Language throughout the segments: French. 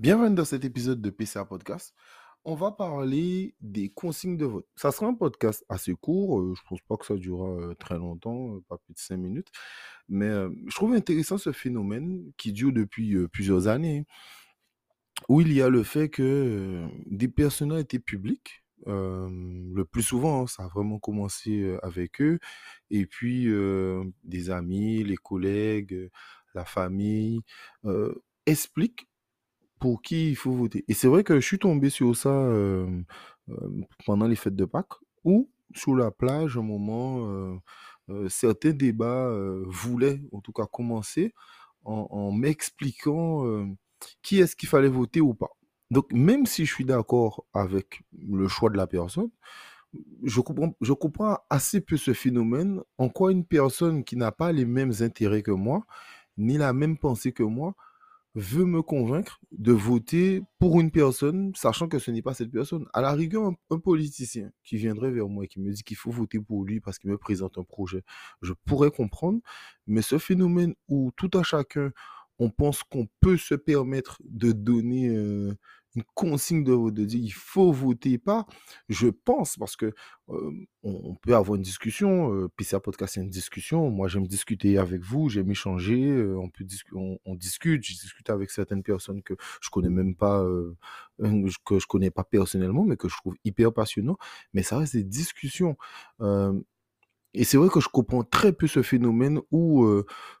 Bienvenue dans cet épisode de PCA Podcast. On va parler des consignes de vote. Ça sera un podcast assez court. euh, je pense pas que ça durera euh, très longtemps, euh, pas plus de cinq minutes. Mais euh, je trouve intéressant ce phénomène qui dure depuis plusieurs années, où il y a le fait que des personnalités publiques, le plus souvent, hein, ça a vraiment commencé avec eux, et puis des amis, les collègues, la famille, expliquent pour qui il faut voter. Et c'est vrai que je suis tombé sur ça pendant les fêtes de Pâques, où sur la plage, au moment, euh, euh, certains débats voulaient en tout cas commencer en, en m'expliquant qui est-ce qu'il fallait voter ou pas. Donc même si je suis d'accord avec le choix de la personne, je comprends, je comprends assez peu ce phénomène, en quoi une personne qui n'a pas les mêmes intérêts que moi, ni la même pensée que moi, veut me convaincre de voter pour une personne, sachant que ce n'est pas cette personne. À la rigueur, un, politicien qui viendrait vers moi et qui me dit qu'il faut voter pour lui parce qu'il me présente un projet, je pourrais comprendre, mais ce phénomène où tout à chacun, on pense qu'on peut se permettre de donner euh, une consigne de de dire il faut voter pas, je pense, parce que on, peut avoir une discussion, euh, PCA Podcast c'est une discussion, moi j'aime discuter avec vous, j'aime échanger, on, peut discu- on, discute, je discute avec certaines personnes que je connais même pas, que je connais pas personnellement, mais que je trouve hyper passionnant, mais ça reste des discussions. Et c'est vrai que je comprends très peu ce phénomène où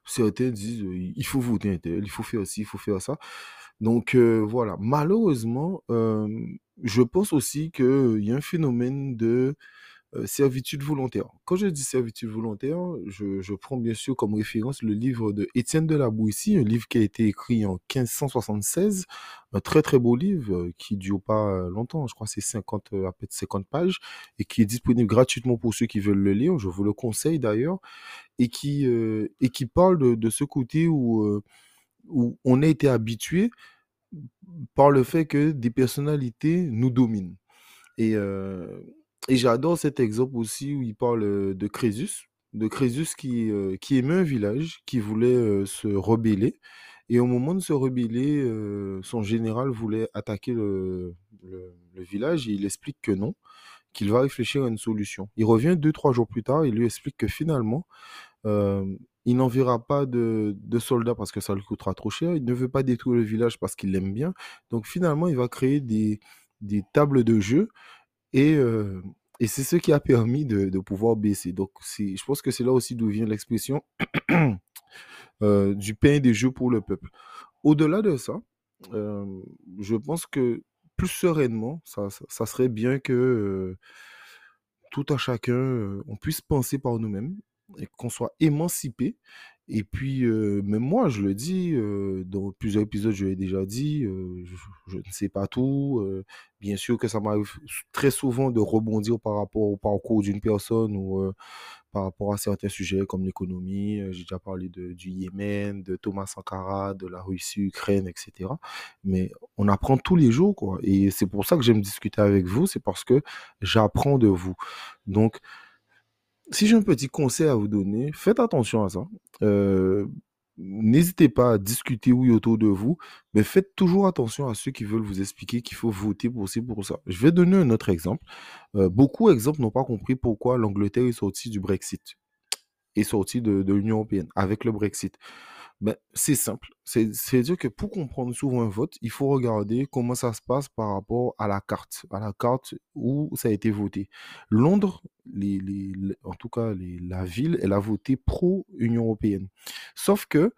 certains disent il faut voter un il faut faire ci, il faut faire ça. Donc voilà, malheureusement, je pense aussi qu'il y a un phénomène de servitude volontaire. Quand je dis servitude volontaire, je, prends bien sûr comme référence le livre de Étienne de la Boétie, un livre qui a été écrit en 1576, un très très beau livre qui dure pas longtemps, je crois c'est 50, euh, à peu près 50 pages, et qui est disponible gratuitement pour ceux qui veulent le lire, je vous le conseille d'ailleurs, et qui, et qui parle de, ce côté où, où on a été habitué par le fait que des personnalités nous dominent. Et, euh, j'adore cet exemple aussi où il parle euh, de Crésus, de Crésus qui, euh, qui aimait un village, qui voulait se rebeller. Et au moment de se rebeller, son général voulait attaquer le, le, village et il explique que non, qu'il va réfléchir à une solution. Il revient deux, trois jours plus tard et lui explique que finalement, il n'enverra pas de, soldats parce que ça lui coûtera trop cher. Il ne veut pas détruire le village parce qu'il l'aime bien. Donc finalement, il va créer des, tables de jeu et, euh, et c'est ce qui a permis de, pouvoir baisser. Donc, je pense que c'est là aussi d'où vient l'expression euh, du pain des jeux pour le peuple. Au-delà de ça, euh, je pense que plus sereinement, ça, ça, serait bien que tout à chacun, on puisse penser par nous-mêmes qu'on soit émancipé. Et puis, euh, même moi, je le dis, euh, dans plusieurs épisodes, je l'ai déjà dit, euh, je, ne sais pas tout. bien sûr que ça m'arrive très souvent de rebondir par rapport au parcours d'une personne ou par rapport à certains sujets comme l'économie. J'ai déjà parlé du Yémen, de Thomas Sankara, de la Russie, Ukraine, etc. Mais on apprend tous les jours, quoi. Et c'est pour ça que j'aime discuter avec vous, c'est parce que j'apprends de vous. Donc, si j'ai un petit conseil à vous donner, faites attention à ça. Euh, n'hésitez pas à discuter, autour de vous, mais faites toujours attention à ceux qui veulent vous expliquer qu'il faut voter pour pour ça. Je vais donner un autre exemple. Euh, beaucoup d'exemples n'ont pas compris pourquoi l'Angleterre est sortie du Brexit, est sortie de l'Union européenne avec le Brexit. Ben, c'est simple. C'est, C'est-à-dire que pour comprendre souvent un vote, il faut regarder comment ça se passe par rapport à la carte, à la carte où ça a été voté. Londres, les, les- en tout cas la ville, elle a voté pro-Union européenne. Sauf que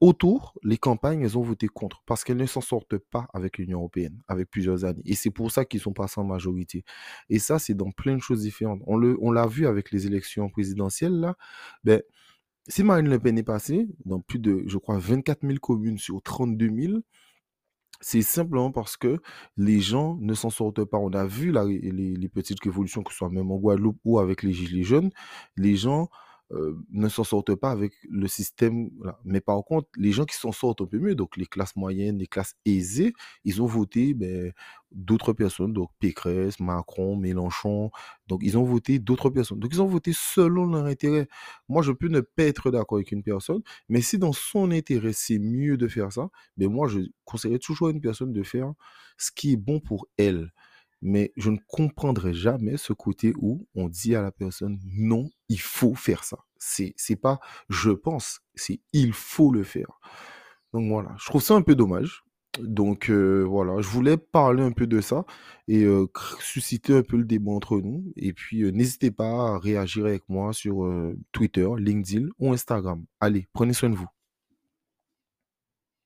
autour, les campagnes, elles ont voté contre parce qu'elles ne s'en sortent pas avec l'Union européenne, avec plusieurs années. Et c'est pour ça qu'ils sont passés en majorité. Et ça, c'est dans plein de choses différentes. On le, on l'a vu avec les élections présidentielles, là. Ben, si Marine Le Pen est passée dans plus de, je crois, 24 000 communes sur 32 000, c'est simplement parce que les gens ne s'en sortent pas. On a vu les, les petites révolutions, que ce soit même en Guadeloupe ou avec les Gilets jaunes, les gens ne s'en sortent pas avec le système. Mais par contre, les gens qui s'en sortent un peu mieux, donc les classes moyennes, les classes aisées, ils ont voté ben, d'autres personnes, donc Pécresse, Macron, Mélenchon. Donc, ils ont voté d'autres personnes. Donc, ils ont voté selon leur intérêt. Moi, je peux ne pas être d'accord avec une personne, mais si dans son intérêt, c'est mieux de faire ça, ben moi, je conseillerais toujours à une personne de faire ce qui est bon pour elle mais je ne comprendrai jamais ce côté où on dit à la personne non, il faut faire ça. C'est c'est pas je pense, c'est il faut le faire. Donc voilà, je trouve ça un peu dommage. Donc euh, voilà, je voulais parler un peu de ça et euh, susciter un peu le débat entre nous. Et puis euh, n'hésitez pas à réagir avec moi sur Twitter, LinkedIn ou Instagram. Allez, prenez soin de vous.